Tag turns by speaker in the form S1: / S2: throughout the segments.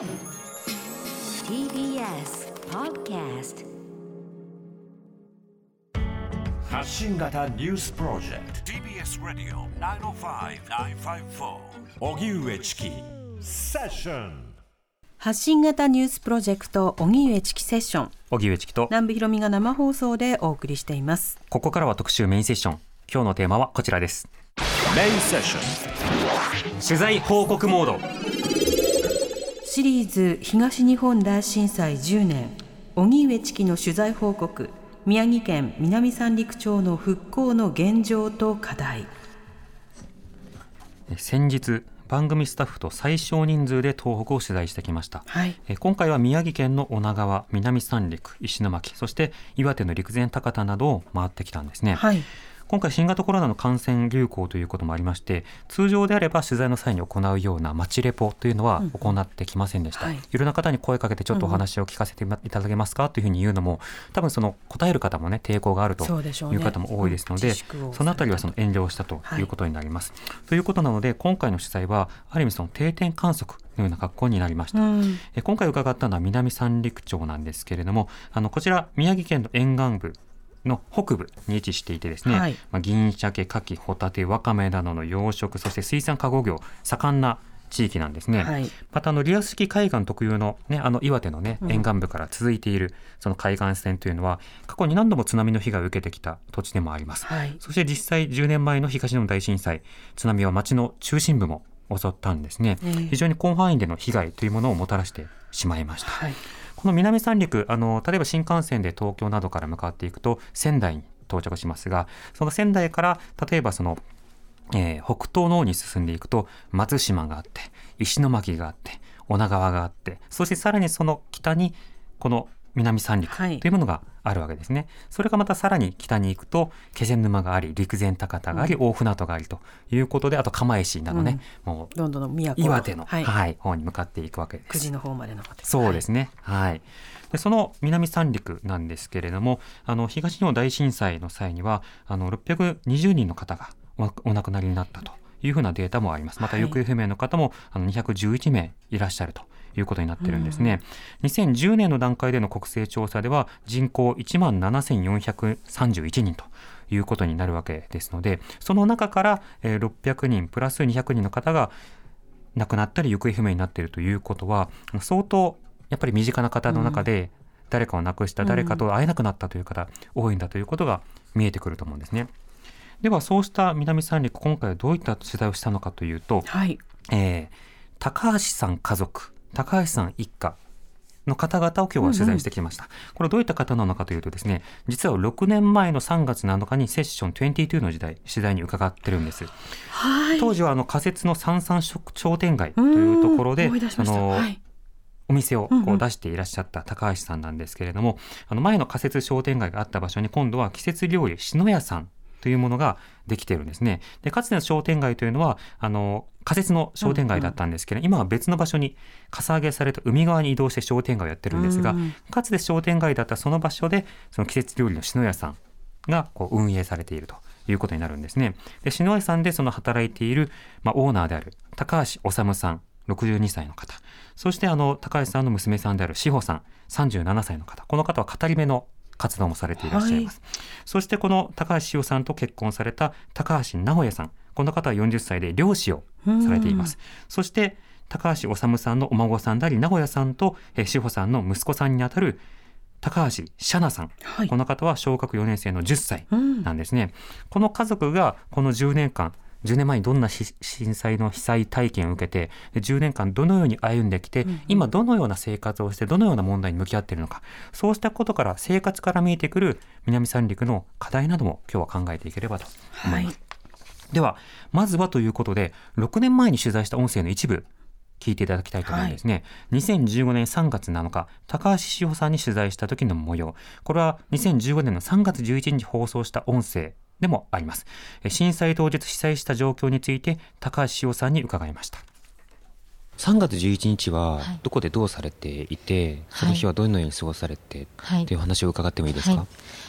S1: TBS Podcast
S2: 発信型ニュースプロジェクト。
S3: TBS Radio 905-954
S2: 荻上チキ。セッション。
S4: 発信型ニュースプロジェクト荻上チキセッション。
S5: 荻上チキと。
S4: 南部ひろみが生放送でお送りしています。
S5: ここからは特集メインセッション。今日のテーマはこちらです。
S2: メインセッション。
S5: 取材報告モード
S4: シリーズ東日本大震災10年荻上チキの取材報告宮城県南三陸町の復興の現状と課題。
S5: え先日番組スタッフと最小人数で東北を取材してきました。
S4: はい。
S5: え今回は宮城県の女川南三陸石巻そして岩手の陸前高田などを回ってきたんですね、
S4: はい
S5: 今回新型コロナの感染流行ということもありまして通常であれば取材の際に行うような街レポというのは行ってきませんでした、
S4: はい。
S5: いろんな方に声かけてちょっとお話を聞かせていただけますかというふうに言うのも多分その答える方もね抵抗があるという方も多いですので、
S4: うん自粛を
S5: そのあたりはその遠慮をしたということになります、ということなので今回の取材はある意味その定点観測のような格好になりました、
S4: うん。
S5: え今回伺ったのは南三陸町なんですけれどもあのこちら宮城県の沿岸部の北部に位置していてですね、
S4: はい。
S5: まあ、銀鮭、牡蠣、ホタテ、ワカメなどの養殖そして水産加工業盛んな地域なんですね。
S4: はい。
S5: またあのリアス式海岸特有の,、ね、あの岩手の、ね、沿岸部から続いているその海岸線というのは過去に何度も津波の被害を受けてきた土地でもあります。
S4: はい。
S5: そして実際10年前の東日本大震災津波は町の中心部も襲ったんですね、
S4: ええ。
S5: 非常に広範囲での被害というものをもたらしてしまいました。
S4: はい
S5: この南三陸あの例えば新幹線で東京などから向かっていくと仙台に到着しますがその仙台から例えばその、えー北東の方に進んでいくと松島があって石巻があって女川があってそしてさらにその北にこの南三陸と
S4: はい。
S5: いうものがあるわけですね、それがまたさらに北に行くと気仙沼があり陸前高田があり、大船渡がありということであと釜石などね、もう
S4: どんどん
S5: 岩手の、
S4: は
S5: はいい方に向かっていくわけです。
S4: 9時の方までの方
S5: そうですね。はい。でその南三陸なんですけれども、あの東日本大震災の際にはあの620人の方がおお亡くなりになったというふうなデータもあります。また
S4: はい
S5: 行方不明の方もあの211名いらっしゃると。いうことになってるんですね、2010年の段階での国勢調査では人口1万7431人ということになるわけですのでその中からえー600人プラス200人の方が亡くなったり行方不明になっているということは相当やっぱり身近な方の中で誰かを亡くした、誰かと会えなくなったという方多いんだということが見えてくると思うんですね。ではそうした南三陸今回はどういった取材をしたのかというと、
S4: はい。
S5: えー高橋さん家族高橋さん一家の方々を今日は取材してきました、これどういった方なのかというとですね実は6年前の3月7日にセッション22の時代取材に伺ってるんです。
S4: はい。
S5: 当時はあの仮設の三三食商店街というところであの
S4: はい。
S5: お店を
S4: うんう
S5: こうん。出していらっしゃった高橋さんなんですけれども、あの前の仮設商店街があった場所に今度は季節料理篠屋さんというものができているんですね。でかつての商店街というのはあの仮設の商店街だったんですけど、今は別の場所にかさ上げされた海側に移動して商店街をやってるんですが、
S4: うん
S5: かつて商店街だったその場所でその季節料理の篠屋さんがこう運営されているということになるんですね。で篠屋さんでその働いている、まあ、オーナーである高橋治さん62歳の方そしてあの高橋さんの娘さんである志保さん37歳の方この方は語り部の活動もされていらっしゃいます、そしてこの高橋志保さんと結婚された高橋直也さん。この方は40歳で漁師をされています。そして高橋治さんのお孫さんであり名古屋さんとえー志保さんの息子さんにあたる高橋シャナさん、
S4: はい。
S5: この方は小学4年生の10歳
S4: うん。
S5: なんですね、この家族がこの10年間10年前にどんなし震災の被災体験を受けてで10年間どのように歩んできて、今どのような生活をしてどのような問題に向き合っているのか。そうしたことから生活から見えてくる南三陸の課題なども今日は考えていければと思います。ではまずはということで6年前に取材した音声の一部聞いていただきたいと思うんですね、2015年3月7日高橋志保さんに取材した時の模様。これは2015年の3月11日放送した音声でもあります。震災当日被災した状況について高橋潮さんに伺いました。
S6: 3月11日は
S7: はい。
S6: どこでどうされていて、その日はどのように過ごされて、
S7: はい。
S6: っていう話を伺ってもいいですか、
S7: はい。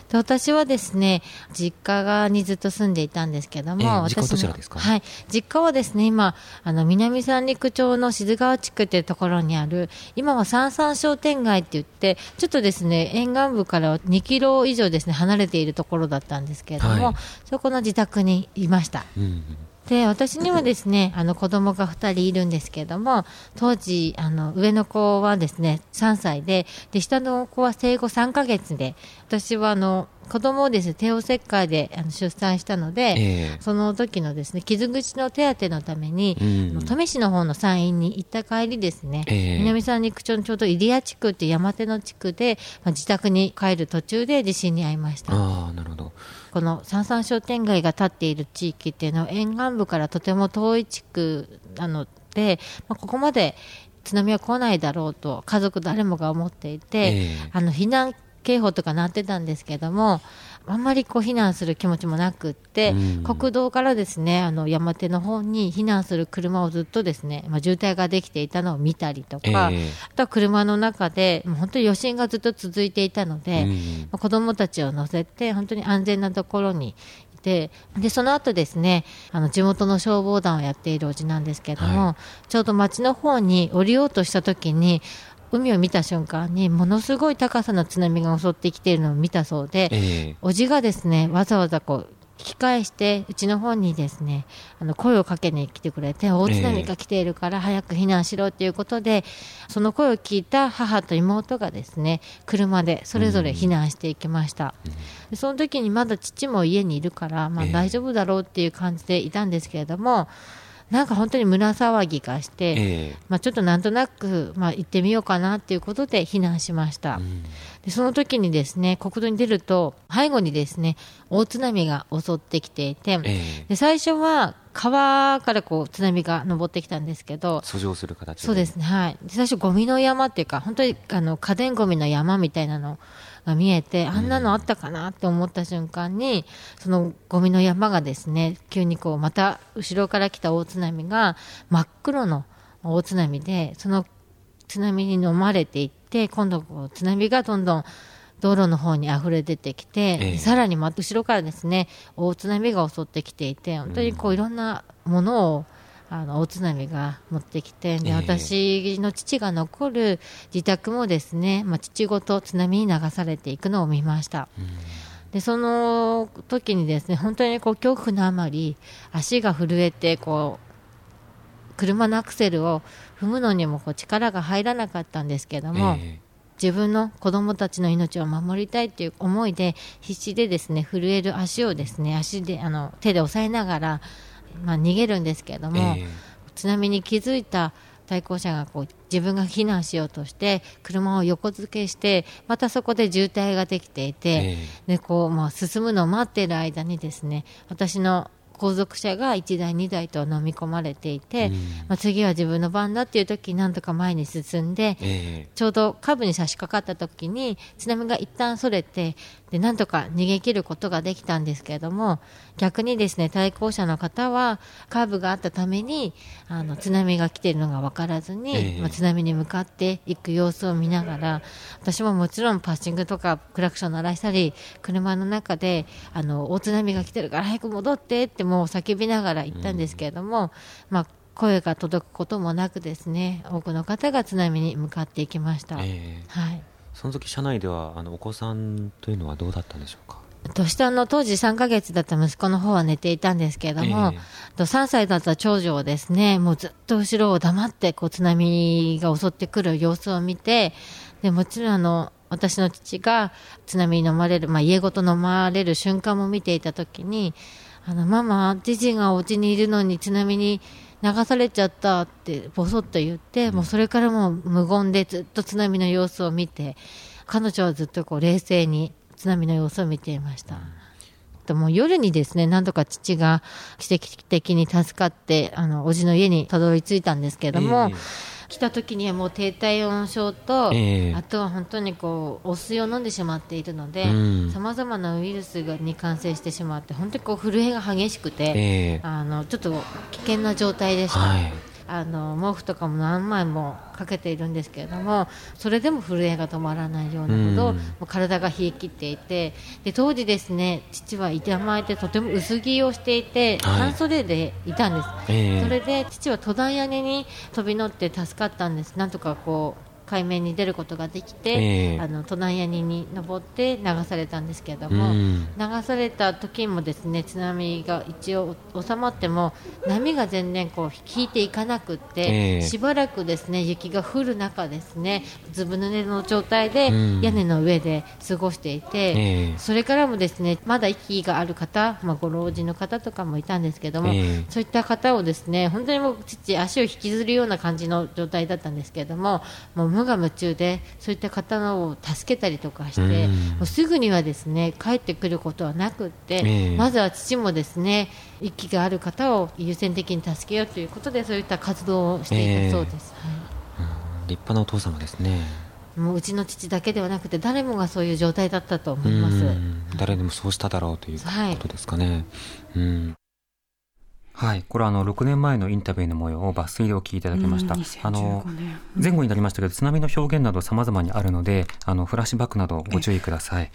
S7: で私はですね実家がにずっと住んでいたんですけども、
S6: ええ実家はどちらですか？
S7: はい、実家はですね今あの南三陸町の静川地区というところにある今は三三商店街って言ってちょっとですね沿岸部から2キロ以上ですね離れているところだったんですけれども、
S6: はい。
S7: そこの自宅にいました。
S6: うんうん
S7: で私にはですねあの子供が2人いるんですけれども当時あの上の子はですね3歳でで下の子は生後3ヶ月で私はあの子供をですね帝王切開であの出産したので、
S6: ええ
S7: その時のですね傷口の手当てのために、
S6: うん
S7: あの登米市の方の山陰に行った帰りですね、
S6: ええ
S7: 南三陸町のちょうど入谷地区っていう山手の地区で、まあ、自宅に帰る途中で地震に遭いました。
S6: ああなるほど
S7: この三三商店街が建っている地域っていうのは沿岸部からとても遠い地区なので、まあ、ここまで津波は来ないだろうと家族誰もが思っていて、
S6: ええ。
S7: あの避難警報とか鳴ってたんですけどもあんまりこう避難する気持ちもなくって、
S6: うん。
S7: 国道からですねあの山手の方に避難する車をずっとですね、まあ、渋滞ができていたのを見たりとか、
S6: ええ。
S7: あとは車の中でもう本当に余震がずっと続いていたので、
S6: うん。
S7: まあ子どもたちを乗せて本当に安全なところにいてでその後ですねあの地元の消防団をやっているおじなんですけども、
S6: は
S7: ちょうど町の方に降りようとした時に海を見た瞬間にものすごい高さの津波が襲ってきているのを見たそうで、
S6: ええ。
S7: おじがですねわざわざこう引き返してうちの方にですねあの声をかけに来てくれて大津波が来ているから早く避難しろということで、その声を聞いた母と妹がですね車でそれぞれ避難していきました、でその時にまだ父も家にいるから、まあ、
S6: ええ。
S7: 大丈夫だろうっていう感じでいたんですけれども、なんか本当に胸騒ぎがして、
S6: ええ。
S7: まあ、ちょっとなんとなく、まあ、行ってみようかなっていうことで避難しました、
S6: うん。
S7: でその時にですね国道に出ると背後にですね大津波が襲ってきていて、
S6: ええ。
S7: で最初は川からこう津波が登ってきたんですけど
S6: 遡上する形
S7: そうですねはい。で最初ゴミの山っていうか本当にあの家電ゴミの山みたいなのが見えてあんなのあったかなって思った瞬間にそのゴミの山がですね急にこうまた後ろから来た大津波が真っ黒の大津波でその津波に飲まれていって今度こう津波がどんどん道路の方に溢れ出てきて、
S6: ええ。
S7: さらにま後ろからですね大津波が襲ってきていて本当にこういろんなものをあの大津波が持ってきてで、
S6: ええ。
S7: 私の父が残る自宅もですね、まあ、父ごと津波に流されていくのを見ました。でその時にですね本当にこう恐怖のあまり足が震えてこう車のアクセルを踏むのにもこう力が入らなかったんですけども、
S6: え
S7: 自分の子供たちの命を守りたいという思いで必死でですね震える足をですね足であの手で押さえながら、まあ、逃げるんですけど
S6: え
S7: も、
S6: え
S7: 津波に気づいた対向車がこう自分が避難しようとして車を横付けしてまたそこで渋滞ができていて、
S6: え
S7: でこうまあ、進むのを待っている間にですね私の後続車が1台、2台と飲み込まれていて、
S6: うん。
S7: まあ、次は自分の番だっていう時になんとか前に進んで、
S6: ええ。
S7: ちょうどカーブに差し掛かった時に津波が一旦それてでなんとか逃げ切ることができたんですけれども逆にですね対向車の方はカーブがあったためにあの津波が来ているのが分からずに、
S6: ええ。
S7: まあ、津波に向かっていく様子を見ながら私ももちろんパッシングとかクラクション鳴らしたり車の中であの大津波が来てるから早く戻ってってもう叫びながら行ったんですけれども、まあ声が届くこともなくですね多くの方が津波に向かっていきました。
S6: ええ。
S7: はい
S6: その時車内ではあのお子さんというのはどうだったんでしょうか？
S7: と下の当時3ヶ月だった息子の方は寝ていたんですけれども、
S6: え。
S7: と3歳だった長女はですねもうずっと後ろを黙ってこう津波が襲ってくる様子を見てでもちろんあの私の父が津波に飲まれる、まあ、家ごと飲まれる瞬間も見ていた時にあのママ、ジジがお家にいるのに津波に流されちゃったってぼそっと言って、もうそれからもう無言でずっと津波の様子を見て彼女はずっとこう冷静に津波の様子を見ていました。でも夜にですね、なんとか父が奇跡的に助かって、あの、おじの家にたどり着いたんですけれども、
S6: え
S7: 来た時にはもう低体温症と、
S6: ええ。
S7: あとは本当にこう、お水を飲んでしまっているので
S6: うん、
S7: さまざまなウイルスがに感染してしまって、本当にこう、震えが激しくて、
S6: ええ。
S7: あの、ちょっと危険な状態でした。
S6: はい
S7: あの毛布とかも何枚もかけているんですけれどもそれでも震えが止まらないようなほど、
S6: うん。
S7: もう体が冷え切っていてで当時ですね父は板前でとても薄着をしていて、
S6: はい。
S7: 半袖でいたんです、
S6: ええ。
S7: それで父は登壇屋根に飛び乗って助かったんです。なんとかこう海面に出ることができて、
S6: ええ。
S7: あの登壇屋根に登って流されたんですけれど
S6: う
S7: も、
S6: ん。
S7: 流された時もですね津波が一応収まっても波が全然こう引いていかなくって、
S6: ええ。
S7: しばらくですね雪が降る中ですねずぶ濡れの状態で
S6: うん。
S7: 屋根の上で過ごしていて、
S6: ええ。
S7: それからもですねまだ息がある方、まあ、ご老人の方とかもいたんですけども、
S6: ええ。
S7: そういった方をですね本当にもう父足を引きずるような感じの状態だったんですけれどももう無我夢中でそういった方を助けたりとかして、
S6: うん。
S7: もうすぐにはですね帰ってくることはなくって、
S6: ええ。
S7: まずは父もですね息がある方を優先的に助けようということでそういった活動をしていたそうです。はい。
S6: 立派なお父様ですね。
S7: もううちの父だけではなくて誰もがそういう状態だったと思います。
S6: うん。誰でもそうしただろうという
S7: はい。
S6: ことですかね、うん
S5: はい、これはあの6年前のインタビューの模様を抜粋でお聞きいただきました。
S4: うん
S5: あの
S4: 2015年
S5: 前後になりましたけど津波の表現など様々にあるのであのフラッシュバックなどご注意ください。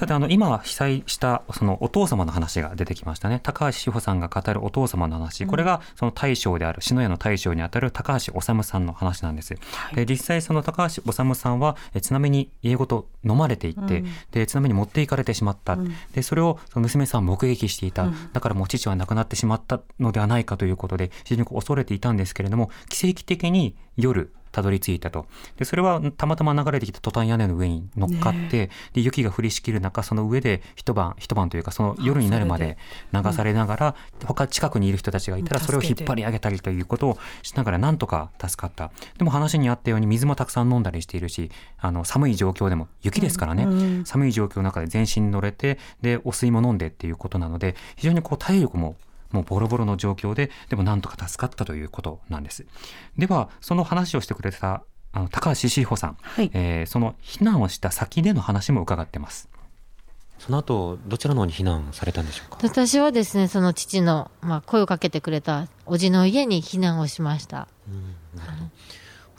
S5: さてあの今被災したそのお父様の話が出てきましたね。高橋志保さんが語るお父様の話、これがその大将である篠谷の大将にあたる高橋治さんの話なんです、で実際その高橋治さんはえ津波に家ごと飲まれていって、で津波に持っていかれてしまった、でそれをその娘さんは目撃していた、だからもう父は亡くなってしまったのではないかということで非常に恐れていたんですけれども奇跡的に夜たどり着いたと。でそれはたまたま流れてきたトタン屋根の上に乗っかって、で雪が降りしきる中その上で一晩一晩というかその夜になるまで流されながら、他近くにいる人たちがいたら
S4: うん。
S5: それを引っ張り上げたりということをしながらなんとか助かった。でも話にあったように水もたくさん飲んだりしているしあの寒い状況でも雪ですからね、寒い状況の中で全身に乗れてでお水も飲んでっていうことなので非常にこう体力ももうボロボロの状況ででもなんとか助かったということなんです。ではその話をしてくれたあの高橋志保さん、
S4: はい。
S5: えーその避難をした先での話も伺ってます。
S6: その後どちらの方に避難されたんでしょうか？
S7: 私はですねその父の、まあ、声をかけてくれたおじの家に避難をしました、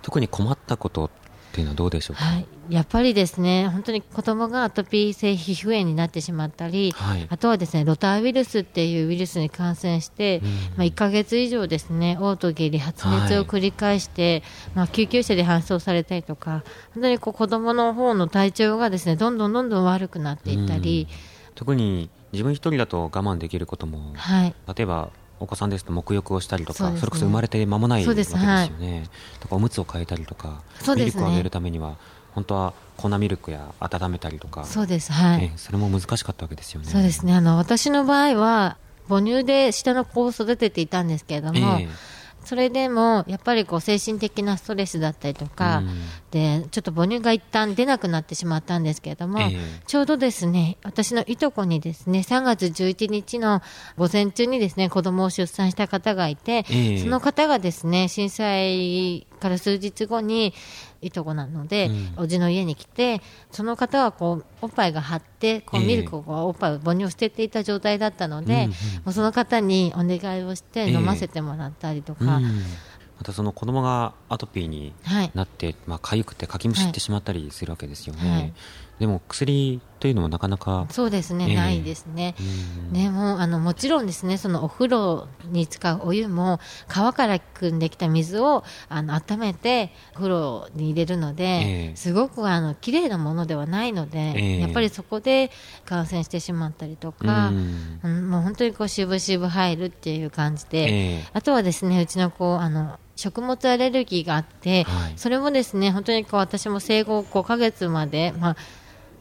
S6: 特に困ったことっていうのはどうでしょうか、
S7: はい、やっぱりですね本当に子供がアトピー性皮膚炎になってしまったり、
S6: はい。
S7: あとはですねロタウイルスっていうウイルスに感染して、まあ、1ヶ月以上ですね嘔吐下痢発熱を繰り返して、まあ、救急車で搬送されたりとか本当にこう子供の方の体調がですねどんどんどんどん悪くなっていったり、
S6: 特に自分一人だと我慢できることも
S7: はい、
S6: 例えばお子さんですと沐浴をしたりとかそ,、
S7: ね。
S6: れこそ生まれて間もないわけですす
S7: ではい。
S6: よね、とかおむつを変えたりとか、
S7: ね。
S6: ミルクをあげるためには本当は粉ミルクや温めたりとか
S7: そうです。はい、
S6: ええそれも難しかったわけですよね。
S7: そうですね。あの私の場合は母乳で下の子を育てていたんですけれども、
S6: え
S7: それでもやっぱりこう精神的なストレスだったりとか、
S6: うん。
S7: でちょっと母乳が一旦出なくなってしまったんですけれども、
S6: ええ。
S7: ちょうどですね私のいとこにですね3月11日の午前中にですね子供を出産した方がいて、
S6: ええ。
S7: その方がですね震災から数日後にいとこなので、おじの家に来てその方はこうおっぱいが張ってこう
S6: ええ
S7: ミルクをこうおっぱいを母乳を捨てていた状態だったので、
S6: う
S7: その方にお願いをして飲ませてもらったりとか、
S6: うん。またその子供がアトピーに
S7: はい。
S6: なって、まあ痒くてかきむしってしまったりするわけですよね。
S7: はい
S6: でも薬というのもなかなか、
S7: そうですね、
S6: ええ。
S7: ないですね。
S6: うん。
S7: ね、もうあのもちろんですね。そのお風呂に使うお湯も川から汲んできた水をあの温めてお風呂に入れるので、
S6: ええ。
S7: すごくあの綺麗なものではないので、
S6: ええ。
S7: やっぱりそこで感染してしまったりとか、
S6: うん。
S7: うんもう本当にこう渋々入るっていう感じで、
S6: ええ。
S7: あとはですねうちの子あの食物アレルギーがあって、
S6: はい。
S7: それもですね本当にこう私も生後5ヶ月まで、まあ、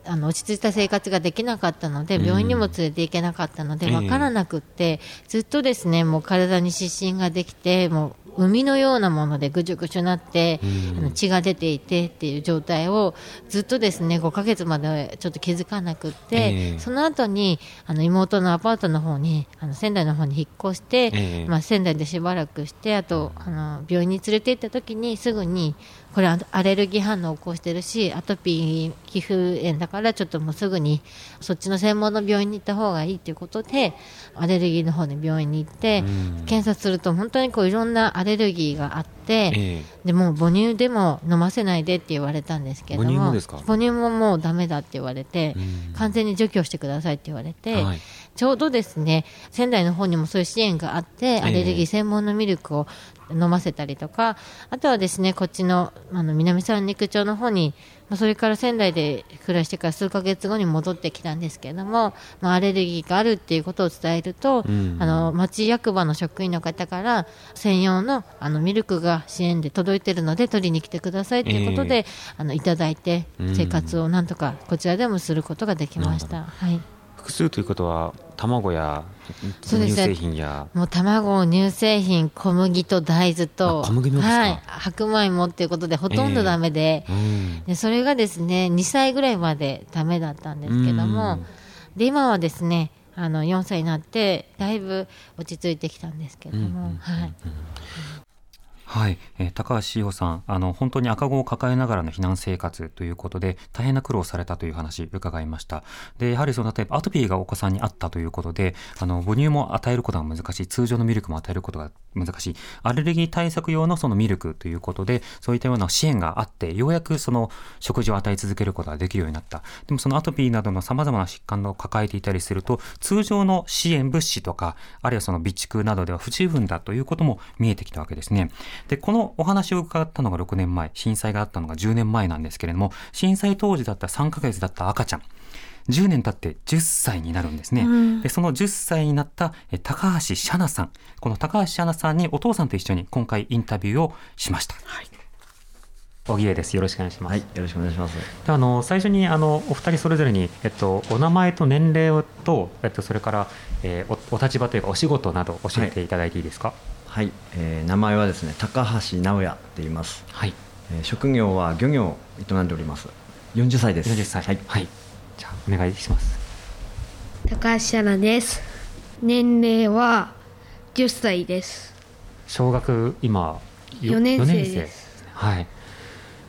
S7: あの落ち着いた生活ができなかったので
S6: うん。
S7: 病院にも連れて行けなかったので
S6: ええ。
S7: 分からなくって、ずっとですねもう体に湿疹ができてもう海のようなものでぐじゅぐじゅなって、
S6: うん。
S7: あの血が出ていてっていう状態をずっとですね5ヶ月までちょっと気づかなくって、
S6: ええ。
S7: その後にあの妹のアパートの方にあの仙台の方に引っ越して、
S6: ええ。
S7: まあ、仙台でしばらくしてあとあの病院に連れて行った時にすぐにこれアアレルギー反応を起こしてるしアトピー皮膚炎だからちょっともうすぐにそっちの専門の病院に行った方がいいということでアレルギーの方に病院に行って検査すると本当にこういろんなアレルギーがあって、
S6: え
S7: でもう母乳でも飲ませないでって言われたんですけども
S6: 母乳も
S7: ももうダメだって言われて
S6: うん。
S7: 完全に除去してくださいって言われて、
S6: はい。
S7: ちょうどですね仙台の方にもそういう支援があってアレルギー専門のミルクを飲ませたりとか、あとはですねこっちのあの南三陸町の方に、まあ、それから仙台で暮らしてから数ヶ月後に戻ってきたんですけれども、まあ、アレルギーがあるっていうことを伝えると、
S6: ん。
S7: あの町役場の職員の方から専用のあのミルクが支援で届いてるので取りに来てくださいということで、あのいただいて
S6: うん。
S7: 生活をなんとかこちらでもすることができました。はい。
S6: 複数ということは卵や乳
S7: そうですね。
S6: 製品や。
S7: もう卵、乳製品、小麦と大豆と、
S6: あ小麦
S7: はい、白米もっていうことで、ほとんどダメで、
S6: うん。
S7: でそれがですね、2歳ぐらいまでダメだったんですけども、で今はですね、あの4歳になって、だいぶ落ち着いてきたんですけども、はい。
S5: はい、えー高橋志保さん、あの本当に赤子を抱えながらの避難生活ということで大変な苦労をされたという話伺いました。で、やはりその例えばアトピーがお子さんにあったということで、あの母乳も与えることが難しい、通常のミルクも与えることが難しい、アレルギー対策用のそのミルクということで、そういったような支援があって、ようやくその食事を与え続けることができるようになった。でもそのアトピーなどの様々な疾患を抱えていたりすると、通常の支援物資とか、あるいはその備蓄などでは不十分だということも見えてきたわけですね。で、このお話を伺ったのが6年前、震災があったのが10年前なんですけれども、震災当時だった3ヶ月だった赤ちゃん、10年経って10歳になるんですね。で、その10歳になったえ高橋シャナさん、この高橋シャナさんにお父さんと一緒に今回インタビューをしました。はい。小木江です。よろしくお願いします。
S8: はい、よろしくお願いします。
S5: であの最初にあのお二人それぞれに、えっと、お名前と年齢と、えっと、それから、えーおお立場というかお仕事など教えていただいていいですか？
S8: はい、えー名前はですね、高橋直也って言います。
S5: はい。
S8: えー職業は漁業を営んでおります。40歳です。
S5: 40歳。
S8: はい。
S5: はい。お願いします。
S9: 高橋シャナです。年齢は10歳です。
S5: 小学今よ
S9: 四年生
S5: 四
S9: です
S5: ねはい。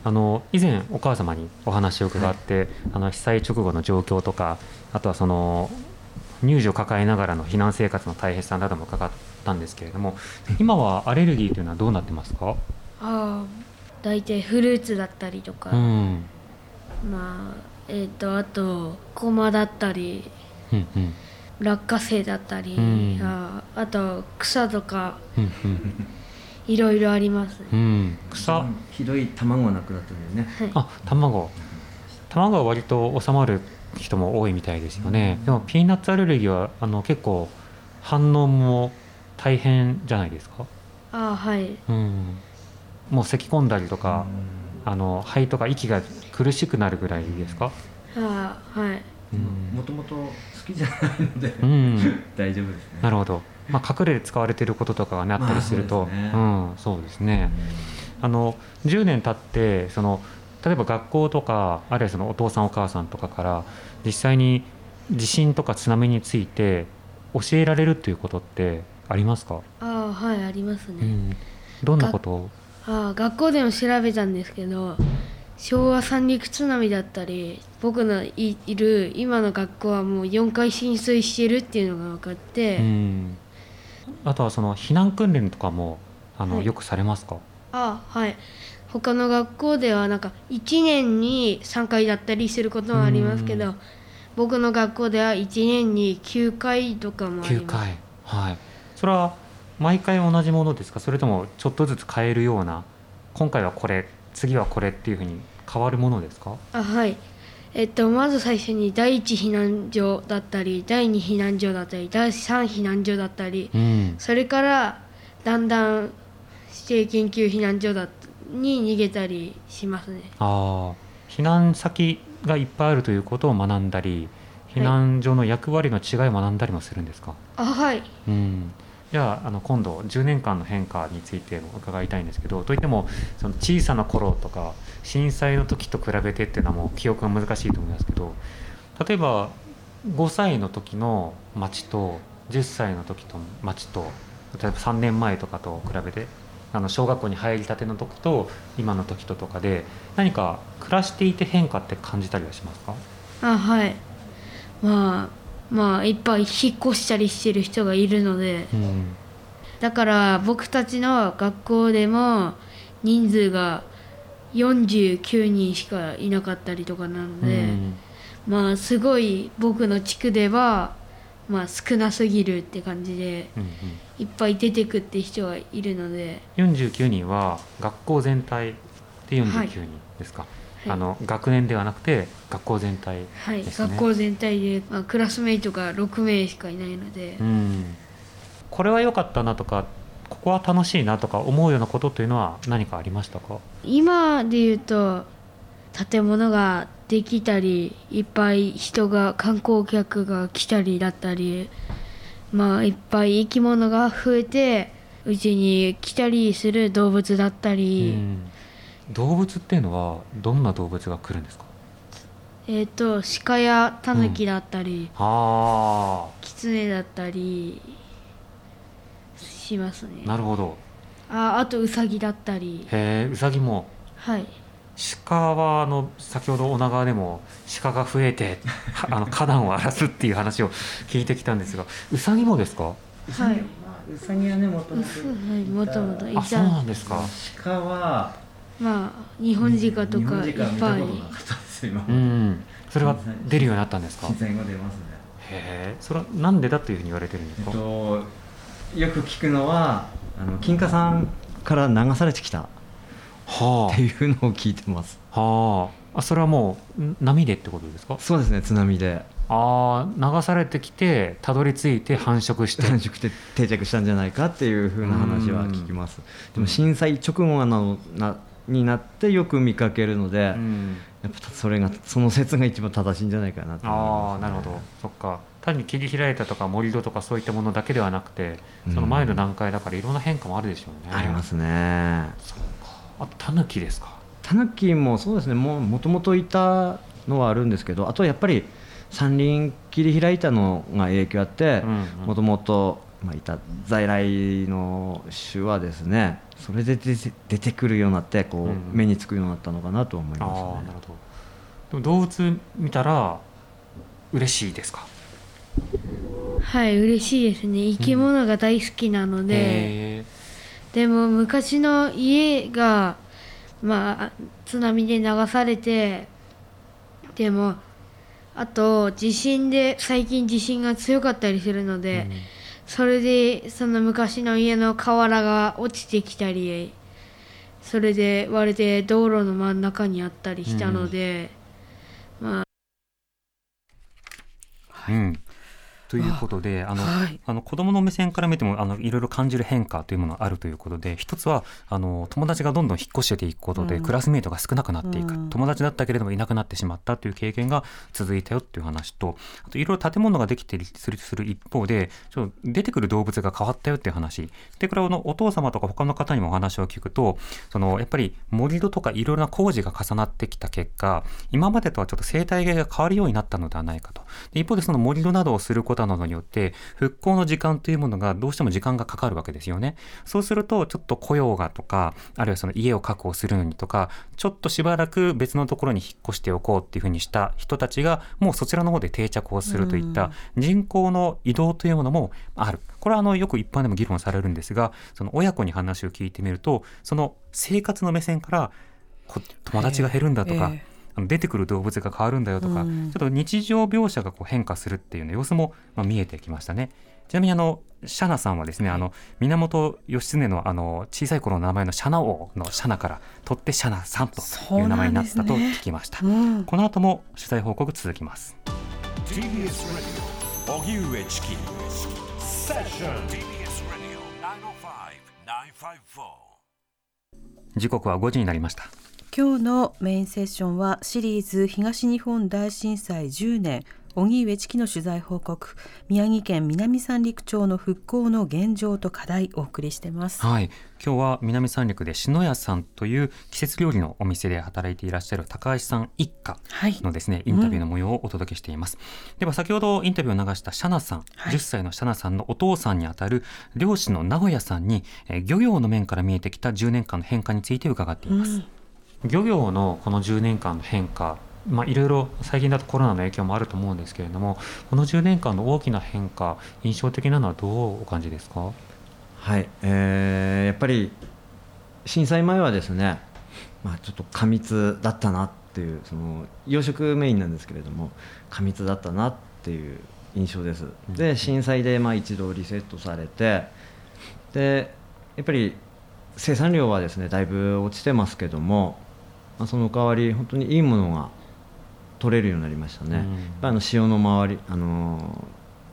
S5: あの以前お母様にお話を伺って、あの被災直後の状況とかあとはその乳児を抱えながらの避難生活の大変さなども伺ったんですけれども今はアレルギーというのはどうなってますか、
S9: ああ、大体フルーツだったりとか、
S5: うん
S9: まあ、えっ、と、あと、コマだったり、
S5: うんうん。
S9: 落花生だったり、
S5: うん。
S9: ああと草とか、
S5: うんうん
S9: いろいろありますね。
S5: うん。草。
S8: ひどい卵がなくなったんだよね。
S5: あ卵。卵は割と収まる人も多いみたいですよね、でもピーナッツアレルギーはあの結構反応も大変じゃないですか、
S9: ああ、はい。
S5: うん、もう咳き込んだりとか、あの肺とか息が苦しくなるぐらいですか、
S9: ああ、はい。
S5: うん
S8: もともと好きじゃないので、
S5: うん、
S8: 大丈夫ですね。
S5: なるほど、まあ、隠れで使われていることとかが、ね、あったりすると、
S8: まあそうですね
S5: うん、そうですね。あの10年経ってその例えば学校とかあるいはそのお父さんお母さんとかから実際に地震とか津波について教えられるということってありますか、
S9: ああ、はい、ありますね。
S5: うん、どんなこと？を
S9: ああ学校でも調べたんですけど昭和三陸津波だったり僕のいいる今の学校はもう4回浸水してるっていうのが分かって、
S5: うん、あとはその避難訓練とかもあの、
S9: はい。
S5: よくされますか、
S9: ああはい。他の学校ではなんか1年に3回だったりすることもありますけど僕の学校では1年に9回とかもあり
S5: 9
S9: ます。
S5: 回。はい。それは毎回同じものですか？それともちょっとずつ変えるような今回はこれ次はこれっていうふうに変わるものですか？
S9: あはい。えっと、まず最初に第一避難所だったり第二避難所だったり第三避難所だったり、
S5: うん。
S9: それからだんだん指定研究避難所だに逃げたりしますね。
S5: ああ避難先がいっぱいあるということを学んだり避難所の役割の違いを学んだりもするんですか、
S9: あはい。
S5: うん、じゃああの今度10年間の変化についても伺いたいんですけどといってもその小さな頃とか震災の時と比べてっていうのはもう記憶が難しいと思いますけど例えば5歳の時の街と10歳の時と街と例えば3年前とかと比べてあの小学校に入りたての時と今の時ととかで何か暮らしていて変化って感じたりはしますか？
S9: あはい。まあまあいっぱい引っ越したりしてる人がいるので。
S5: うん
S9: だから僕たちの学校でも人数が49人しかいなかったりとかなので、
S5: うん
S9: まあすごい僕の地区ではまあ少なすぎるって感じで
S5: うん
S9: いっぱい出てくって人がいるので。
S5: うん、49人は学校全体で49人ですか、
S9: はい
S5: あの学年ではなくて学校全体
S9: はい、
S5: ですね。
S9: 学校全体で、まあ、クラスメイトが6名しかいないので、
S5: うん、これは良かったなとかここは楽しいなとか思うようなことというのは何かありましたか？
S9: 今で言うと建物ができたりいっぱい人が観光客が来たりだったりまあいっぱい生き物が増えてうちに来たりする動物だったり、
S5: うん動物っていうのはどんな動物が来るんですか？
S9: えっ、と鹿やタヌキだったり、
S5: あ
S9: キツネだったりしますね。
S5: あなるほど。
S9: ああとウサギだったり。
S5: へえウサギも。
S9: はい。
S5: 鹿はあの先ほど女川でも鹿が増えてはあの花壇を荒らすっていう話を聞いてきたんですがウサギもですか？
S9: はい、
S8: うさぎはねもともと
S9: はい、もともとい
S5: あそうな
S9: た
S5: んですか。
S8: 鹿は
S9: まあ日本鹿と
S8: 日
S9: かいっぱい。
S5: うん。それは出るようになったんですか？へ
S8: 自然が出ますね。
S5: え。それはなんでだというふうに言われてるんです
S8: えっ
S5: か、
S8: とよく聞くのはあの金華山から流されてきた。っ
S5: は
S8: ていうのを聞いてます。
S5: あはあ。あそれはもうん波でってことですか？
S8: そうですね津波で。
S5: ああ流されてきてたどり着いて繁殖して。
S8: 繁殖して定着したんじゃないかっていう風な話は聞きます。でも震災直後のなになってよく見かけるので、
S5: うん。
S8: やっぱそれがその説が一番正しいんじゃないかなと思い
S5: あ
S8: ます、
S5: あなるほど。そっか。単に切り開いたとか盛り土とかそういったものだけではなくて
S8: うん。
S5: その前の段階だからいろんな変化もあるでしょうね。
S8: ありますね。
S5: あとタヌキですか？
S8: タヌキもそうですね。ももともといたのはあるんですけどあとやっぱり山林切り開いたのが影響あって
S5: うんうん。
S8: もともとまあいた在来の種はですねそれで出て出てくるようになってこう、
S5: うん
S8: 目につくようになったのかなと思いますね。
S5: ーなるほど。でも動物見たら嬉しいですか？
S9: はい嬉しいですね。生き物が大好きなので、
S5: へ
S9: でも昔の家がまあ津波で流されてでもあと地震で最近地震が強かったりするの
S5: え
S9: で、それでその昔の家の瓦が落ちてきたりそれで割れて道路の真ん中にあったりしたので、まあ。
S5: うんということであの、
S4: はい。
S5: あの子供の目線から見てもあのいろいろ感じる変化というものがあるということで一つはあの友達がどんどん引っ越していくことで、
S4: うん。
S5: クラスメートが少なくなっていく、
S4: うん。
S5: 友達だったけれどもいなくなってしまったという経験が続いたよっていう話とあといろいろ建物ができてするする一方でちょっと出てくる動物が変わったよっていう話。でこれはあのお父様とか他の方にもお話を聞くとそのやっぱり盛り土とかいろいろな工事が重なってきた結果今までとはちょっと生態系が変わるようになったのではないかと。で一方でその盛り土などをすることなどによって復興の時間というものがどうしても時間がかかるわけですよね。そうするとちょっと雇用がとかあるいはその家を確保するのにとかちょっとしばらく別のところに引っ越しておこうっていうふうにした人たちがもうそちらの方で定着をするといった人口の移動というものもある。これはあのよく一般でも議論されるんですがその親子に話を聞いてみるとその生活の目線からこ友達が減るんだとか、
S4: ええ
S5: あの出てくる動物が変わるんだよとか、
S4: うん
S5: ちょっと日常描写がこう変化するっていう、ね、様子もまあ見えてきましたね。ちなみにあのシャナさんはですね、あの源義経のあの小さい頃の名前のシャナ王のシャナから取ってシャナさんという名前になったと聞きました。
S4: うん
S5: この後も取材報告続きます。
S2: TBS Radio 荻上チキセッション
S3: TBS Radio 905-954
S5: 時刻は5時になりました。
S4: 今日のメインセッションはシリーズ東日本大震災10年荻上チキの取材報告宮城県南三陸町の復興の現状と課題お送りしてます。
S5: はい、今日は南三陸で篠屋さんという季節料理のお店で働いていらっしゃる高橋さん一家
S4: はい。
S5: のですね、インタビューの模様をお届けしています。では先ほどインタビューを流したシャナさん、
S4: はい。
S5: 10歳のシャナさんのお父さんにあたる漁師の名古屋さんに、えー漁業の面から見えてきた10年間の変化について伺っています。漁業のこの10年間の変化まあ、いろいろ最近だとコロナの影響もあると思うんですけれどもこの10年間の大きな変化印象的なのはどうお感じですか？
S8: はい、えーやっぱり震災前はですね、まあ、ちょっと過密だったなっていうその養殖メインなんですけれども過密だったなっていう印象です。で震災でまあ一度リセットされてでやっぱり生産量はですねだいぶ落ちてますけども、まあ、その代わり本当にいいものが取れるようになりましたね、
S5: うん。
S8: やっぱりあの潮の周りあの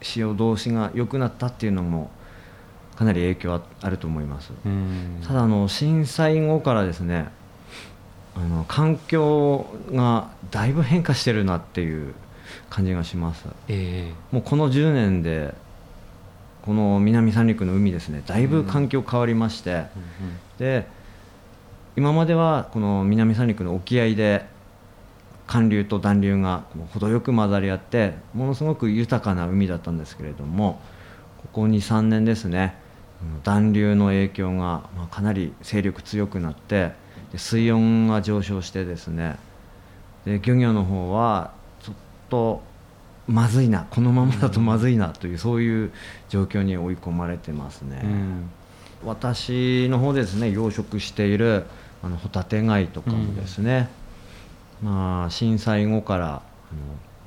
S8: 潮同士が良くなったっていうのもかなり影響はあると思います、
S5: うん。
S8: ただあの震災後からですねあの環境がだいぶ変化してるなっていう感じがします。
S5: え
S8: もうこの10年でこの南三陸の海ですねだいぶ環境変わりまして、
S5: えうんうん。
S8: で今まではこの南三陸の沖合で寒流と暖流が程よく混ざり合ってものすごく豊かな海だったんですけれどもここ23年ですねうん暖流の影響がまあかなり勢力強くなってで水温が上昇してですねで漁業の方はちょっとまずいなこのままだとまずいなというそういう状況に追い込まれてますね。
S5: うん
S8: 私の方でですね養殖しているあのホタテ貝とかもですね、まあ、震災後からあの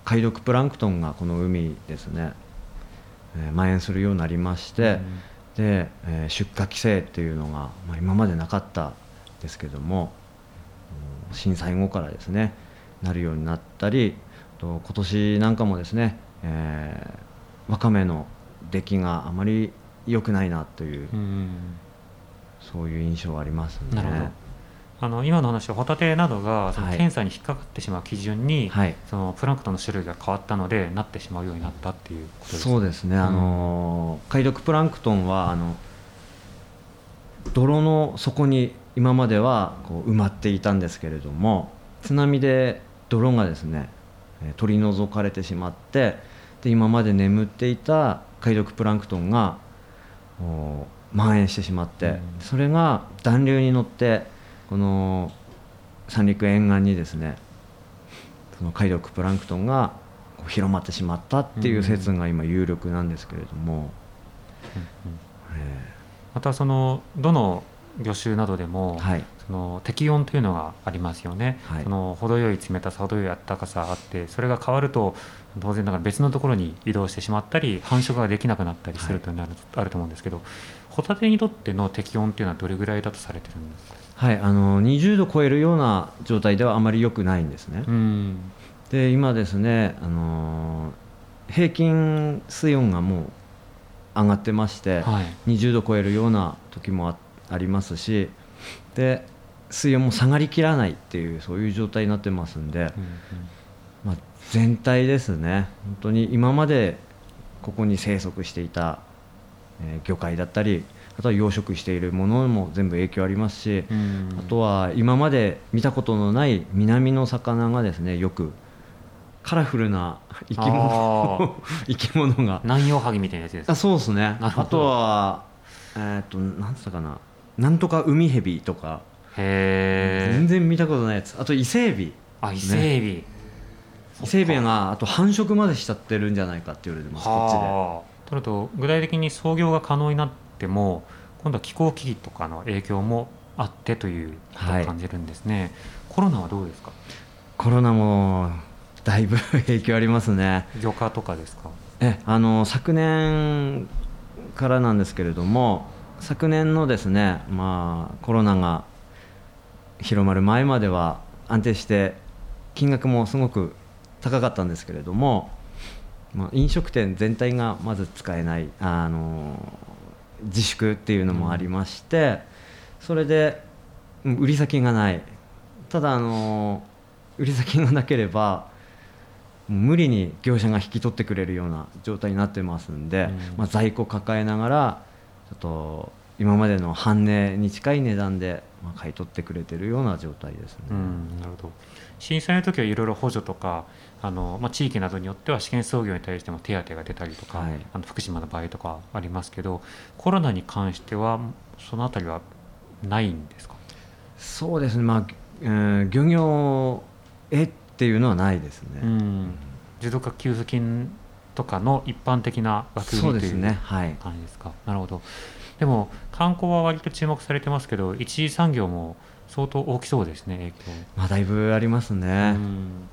S8: 貝毒プランクトンがこの海ですね、えー蔓延するようになりまして、で、えー出荷規制っていうのが、まあ、今までなかったですけどもうん震災後からですねなるようになったりあと今年なんかもですね、えーわかめの出来があまり良くないなという、
S5: うん。
S8: そういう印象はありますね。
S5: あの今の話はホタテなどがその
S8: はい。
S5: 検査に引っかかってしまう基準に、
S8: はい。
S5: そのプランクトンの種類が変わったのでなってしまうようになったっていうことですか
S8: そうですね、あのー貝毒プランクトンはあの泥の底に今まではこう埋まっていたんですけれども津波で泥がですねえー取り除かれてしまってで今まで眠っていた貝毒プランクトンがお蔓延してしまって、それが暖流に乗ってこの三陸沿岸にですねその貝毒プランクトンが広まってしまったっていう説が今有力なんですけれども、え
S5: またそのどの魚種などでも、
S8: はい。
S5: その適温というのがありますよね、
S8: はい。
S5: その程よい冷たさ程よい暖かさあってそれが変わると当然ながら別のところに移動してしまったり繁殖ができなくなったりするというのがある,、あると思うんですけどホタテにとっての適温っていうのはどれぐらいだとされてるんですか？
S8: はい、あの20度超えるような状態ではあまり良くないんですね。
S5: うん。
S8: で今ですね、あのー平均水温がもう上がってまして、
S5: はい。
S8: 20度超えるような時もあありますしで水温も下がりきらないっていうそういう状態になってますんで、
S5: うんうん。
S8: まあ、全体ですね本当に今までここに生息していた、えー魚介だったりあとは養殖しているものも全部影響ありますし、
S5: うん。
S8: あとは今まで見たことのない南の魚がですねよくカラフルな生き物 生き物が。
S5: 南洋ハギみたいなやつですか？
S8: あそうですね。あとはえーっとなんつったかな。なんとか海蛇とか。
S5: へえ
S8: 全然見たことないやつ。あと伊勢エビ。
S5: あ伊勢エビ、
S8: 伊勢エビがあと繁殖までしちゃってるんじゃないかって言われてますこっちで。
S5: はあ。となると具体的に操業が可能になっても今度は気候危機とかの影響もあってということ感じるんですね、コロナはどうですか？
S8: コロナもだいぶ影響ありますね。
S5: 魚化とかですか？
S8: えあの昨年からなんですけれども昨年のですね、まあ、コロナが広まる前までは安定して金額もすごく高かったんですけれども、まあ、飲食店全体がまず使えないあの自粛っていうのもありまして、それでうん売り先がない。ただあの売り先がなければ無理に業者が引き取ってくれるような状態になってますんで、
S5: うん。
S8: まあ、在庫抱えながらちょっと今までの半値に近い値段でまあ買い取ってくれてるような状態ですね。
S5: うんなるほど。震災の時はいろいろ補助とかあの、まあ、地域などによっては試験操業に対しても手当が出たりとか、
S8: はい。
S5: あの福島の場合とかありますけどコロナに関してはそのあたりはないんですか？
S8: そうですね、まあえー漁業へっていうのはないですね。
S5: うん。持続化給付金とかの一般的な枠組みという
S8: ですね、はい、
S5: 感じですか？なるほどでも観光は割と注目されてますけど一次産業も相当大きそうですね影響。
S8: まあ、だいぶありますね。
S5: うん。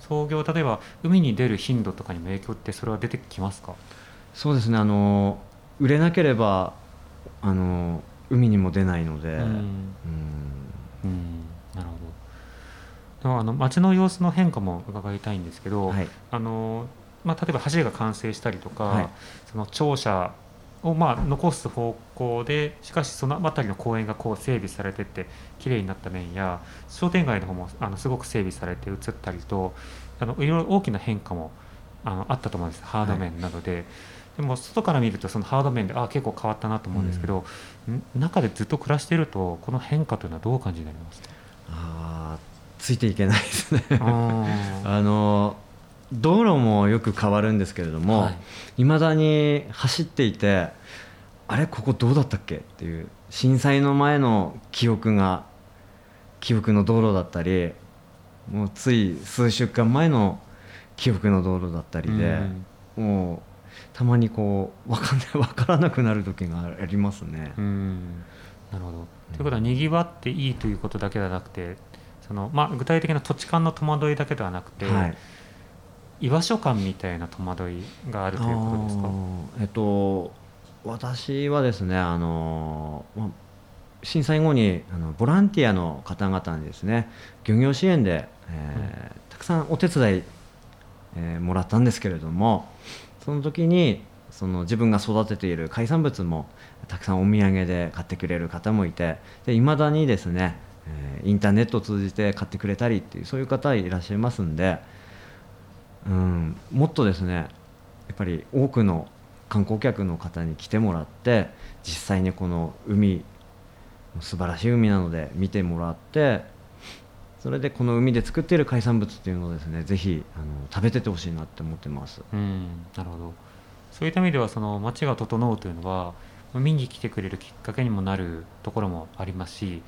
S5: 創業例えば海に出る頻度とかにも影響ってそれは出てきますか？
S8: そうですね、あの売れなければあの海にも出ないので、
S5: うん。
S8: うん。
S5: うん。なるほど。でもあの街の様子の変化も伺いたいんですけど、
S8: はい、
S5: あのまあ、例えば橋が完成したりとか、
S8: はい。
S5: その庁舎をまあ残す方向でしかしその辺りの公園がこう整備されてって綺麗になった面や商店街の方もあのすごく整備されて移ったりとあのいろいろ大きな変化もあのあったと思うんです。ハード面などで。でも外から見るとそのハード面であ結構変わったなと思うんですけど、ん。中でずっと暮らしているとこの変化というのはどうお感じになりますか？
S8: あーついていけないですね。
S5: あ
S8: あの道路もよく変わるんですけれども、
S5: はい
S8: いまだに走っていてあれここどうだったっけっていう震災の前の記憶が記憶の道路だったりもうつい数週間前の記憶の道路だったりで、もうたまにこう分かんない 分からなくなる時がありますね。
S5: うんなるほど。ということはにぎわっていいということだけではなくてその、まあ、具体的な土地間の戸惑いだけではなくて、
S8: はい
S5: 居場所感みたいな戸惑いがあるということですか？
S8: えっと私はですねあの、まあ、震災後にあのボランティアの方々にですね漁業支援で、えーたくさんお手伝い、えーもらったんですけれどもその時にその自分が育てている海産物もたくさんお土産で買ってくれる方もいていまだにですね、えーインターネットを通じて買ってくれたりっていうそういう方いらっしゃいますんで、うん、もっとですねやっぱり多くの観光客の方に来てもらって実際にこの海素晴らしい海なので見てもらってそれでこの海で作っている海産物っていうのをですねぜひあの食べててほしいなって思ってます。
S5: うん。なるほど。そういった意味ではその街が整うというのは見に来てくれるきっかけにもなるところもありますし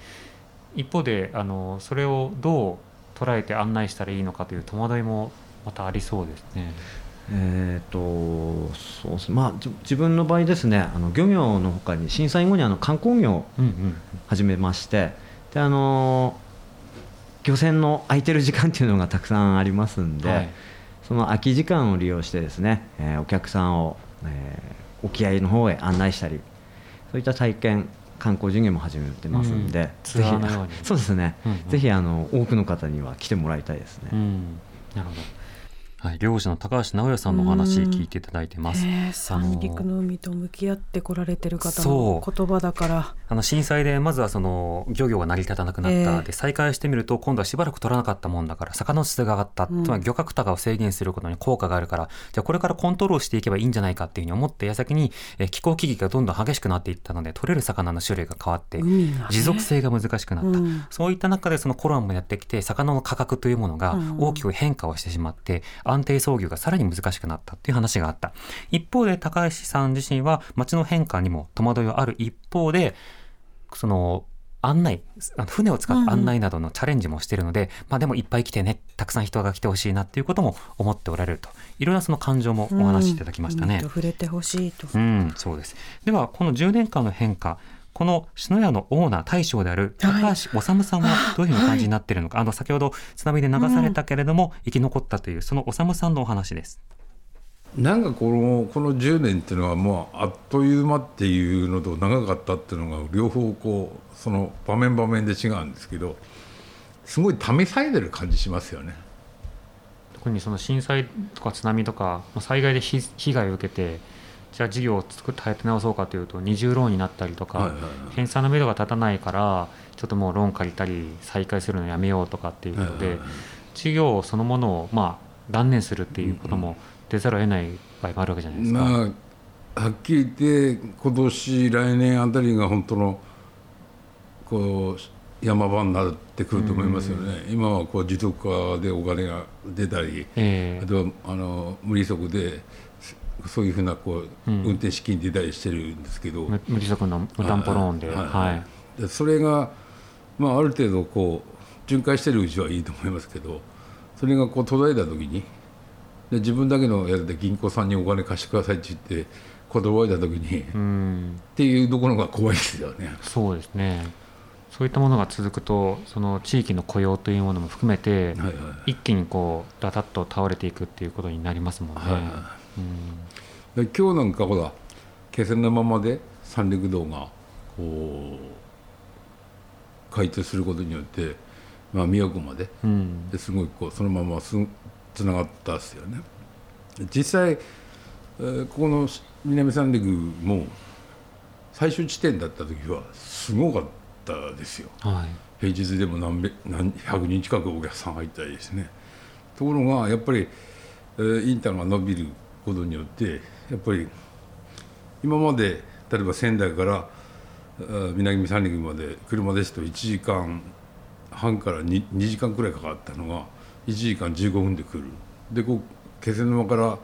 S5: 一方であのそれをどう捉えて案内したらいいのかという戸惑いもまたありそうですね。
S8: えー、とそうです。ねまあ、じ自分の場合ですねあの漁業のほかに震災後にあの観光業を
S5: うんうん。
S8: 始めましてであの漁船の空いてる時間っていうのがたくさんありますんで、
S5: はい。
S8: その空き時間を利用してですね、えーお客さんを、えー沖合の方へ案内したりそういった体験観光事業も始めてますんで、
S5: うんツアーのように。
S8: そうですね、
S5: うんうん。
S8: ぜひあの多くの方には来てもらいたいですね。
S5: うん。なるほど。はい、漁師の高橋直也さんのお話聞いていただいてます。
S4: 三陸の海と向き合ってこられてる方の言葉だから。
S5: あの震災でまずはその漁業が成り立たなくなった、
S4: ええ。
S5: で再開してみると今度はしばらく取らなかったもんだから魚の質が上がった、
S4: うん。
S5: つまり漁獲高を制限することに効果があるから。じゃあこれからコントロールしていけばいいんじゃないかっていうふうに思った矢先に、えー気候危機がどんどん激しくなっていったので取れる魚の種類が変わって持続性が難しくなった、
S4: うん。
S5: そういった中でそのコロナもやってきて魚の価格というものが
S4: うん。
S5: 大きく変化をしてしまって安定操業がさらに難しくなったっていう話があった。一方で高橋さん自身は街の変化にも戸惑いはある一方でその案内船を使った案内などのチャレンジもしているので、まあでもいっぱい来てねたくさん人が来てほしいなっていうことも思っておられると。いろんなその感情もお話しいただきましたね。
S4: 海と触れてほしいと。
S5: うん、そうです。では、この10年間の変化、この篠屋のオーナー、大将である高橋治さんはどういうふうにお感じになっているのか、あの、先ほど津波で流されたけれども、生き残ったという、その治さんのお話です。
S10: なんかこのこの10年っていうのはもうあっという間っていうのと長かったっていうのが両方こうその場面場面で違うんですけどすごい試されてる感じしますよね。
S5: 特にその震災とか津波とか、まあ災害で被被害を受けて、じゃあ事業を作って立て直そうかというと、二重ローンになったりとか、返済の目処が立たないから、ちょっともうローン借りたり、再開するのやめようとかっていうことで、事業そのものを、まあ、断念するっていうことも出ざるを得ない場合もあるわけじゃないですか。
S10: まあはっきり言って今年来年あたりが本当のこう山場になってくると思いますよね、今はこう持続化でお金が出たり、
S5: ええ。
S10: あとはあの無利息でそういうふうなこう、
S5: うん
S10: 運転資金出たりしてるんですけど、
S5: 無無利息の無担保ローンで、
S10: はい
S5: はい
S10: でそれが、まあ、ある程度こう巡回してるうちはいいと思いますけどそれがこう途絶えた時にで自分だけのやつで銀行さんにお金貸してくださいって言って断られた時に、
S5: うん。
S10: っていうところが怖いですよね。
S5: そうですね。そういったものが続くと、その地域の雇用というものも含めて、
S10: はいはい
S5: 一気にこうダタッと倒れていくっていうことになりますもんね。
S10: はいはい
S5: うん
S10: で今日なんかほら気仙のままで三陸道がこう開通することによって、まあ、宮古まで
S5: うん
S10: ですごいこうそのまますつながったですよね。で実際、えーここの南三陸も最終地点だった時はすごかったですよ。
S5: はい。
S10: 平日でも何べ何百人近くお客さん入ったりですねところがやっぱり、えーインターが伸びることによってやっぱり今まで例えば仙台からえー南三陸まで車ですと1時間半から 2, 2時間くらいかかったのが1時間15分で来るでこう気仙沼から、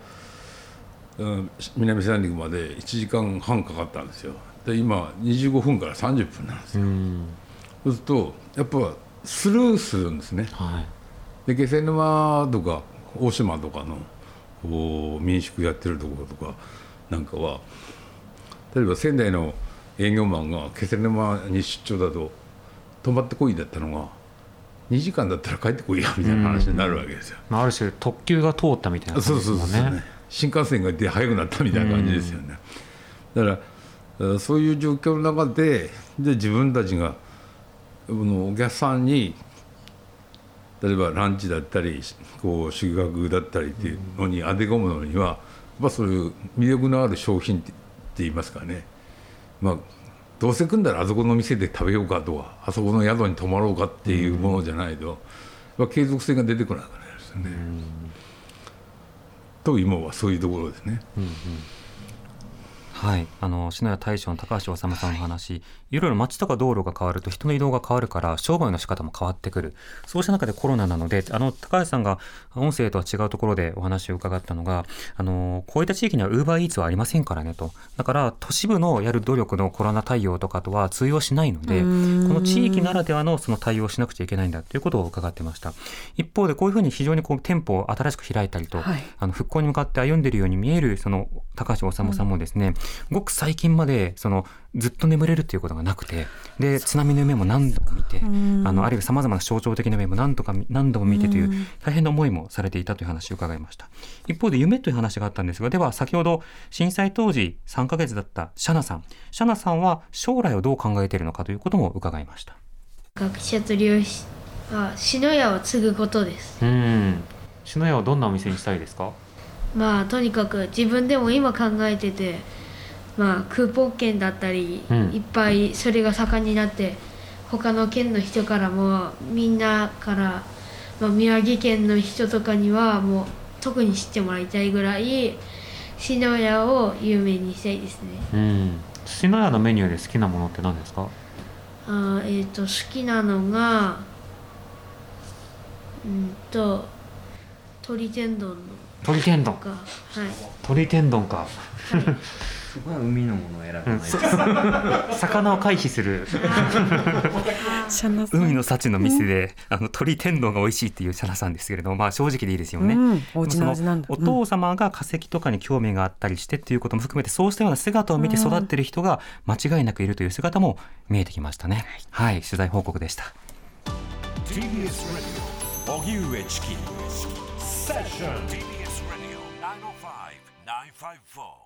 S10: うん南三陸まで1時間半かかったんですよで今25分から30分なんですよ
S5: うん
S10: そうするとやっぱスルーするんですね。
S5: はい。
S10: で気仙沼とか大島とかの民宿やってるところとかなんかは例えば仙台の営業マンが気仙沼に出張だと泊まってこいだったのが2時間だったら帰ってこいやみたいな話になるわけですよ。
S5: まあある種特急が通ったみたいな
S10: そう
S5: 感じですもね。
S10: そうそうんそうね新幹線が出速くなったみたいな感じですよね。だからえーそういう状況の中でで自分たちがこのお客さんに例えばランチだったりこう宿泊だったりっていうのに当て込むのにはやっぱそういう魅力のある商品ってって言いますかねまあどうせ来んだらあそこの店で食べようかとかあそこの宿に泊まろうかっていうものじゃないと、やっぱ継続性が出てこなくなるんですよね。と今はそういうところですね。
S5: はい、あの篠谷大将の高橋治さんの話、い、ろいろ街とか道路が変わると人の移動が変わるから商売の仕方も変わってくる。そうした中でコロナなのであの高橋さんが音声とは違うところでお話を伺ったのがあのこういった地域にはウーバーイーツはありませんからねと。だから都市部のやる努力のコロナ対応とかとは通用しないのでこの地域ならではのその対応をしなくちゃいけないんだということを伺ってました。一方でこういうふうに非常にこう店舗を新しく開いたりと、
S4: はい。
S5: あの復興に向かって歩んでいるように見えるその高橋治さんもですね、ごく最近までそのずっと眠れるということがなくてで津波の夢も何度も見て、あのあるいはさまざまな象徴的な夢も何度か見何度も見てという大変な思いもされていたという話を伺いました。一方で夢という話があったんですがでは先ほど震災当時3ヶ月だったシャナさん。シャナさんは将来をどう考えているのかということも伺いました。
S9: 学者と漁師は篠屋を継ぐことです。
S5: うん。篠屋をどんなお店にしたいですか？
S9: まあとにかく自分でも今考えててまあクーポン券だったり、
S5: うん。
S9: いっぱいそれが盛んになって他の県の人からもみんなから、まあ、宮城県の人とかにはもう特に知ってもらいたいぐらい篠屋を有名にしたいですね。
S5: うん。篠屋のメニューで好きなものって何ですか？
S9: あーえっ、と好きなのがうんと鶏天丼の
S5: 鶏天丼。
S9: とかはい。
S5: 鶏天丼か
S8: そこは海のものを選ばないと、
S5: 魚を回避する。海の幸の店で、あの鶏天丼が美味しいっていうシャナさんですけれども、まあ、正直でいいですよね。
S4: うん。お家の味なんだ。
S5: そのお父様が化石とかに興味があったりしてっていうことも含めてそうしたような姿を見て育ってる人が間違いなくいるという姿も見えてきましたね。はい、取材報告でした。
S2: TBS Radio. 荻上チキセッション
S3: TBS Radio 905 954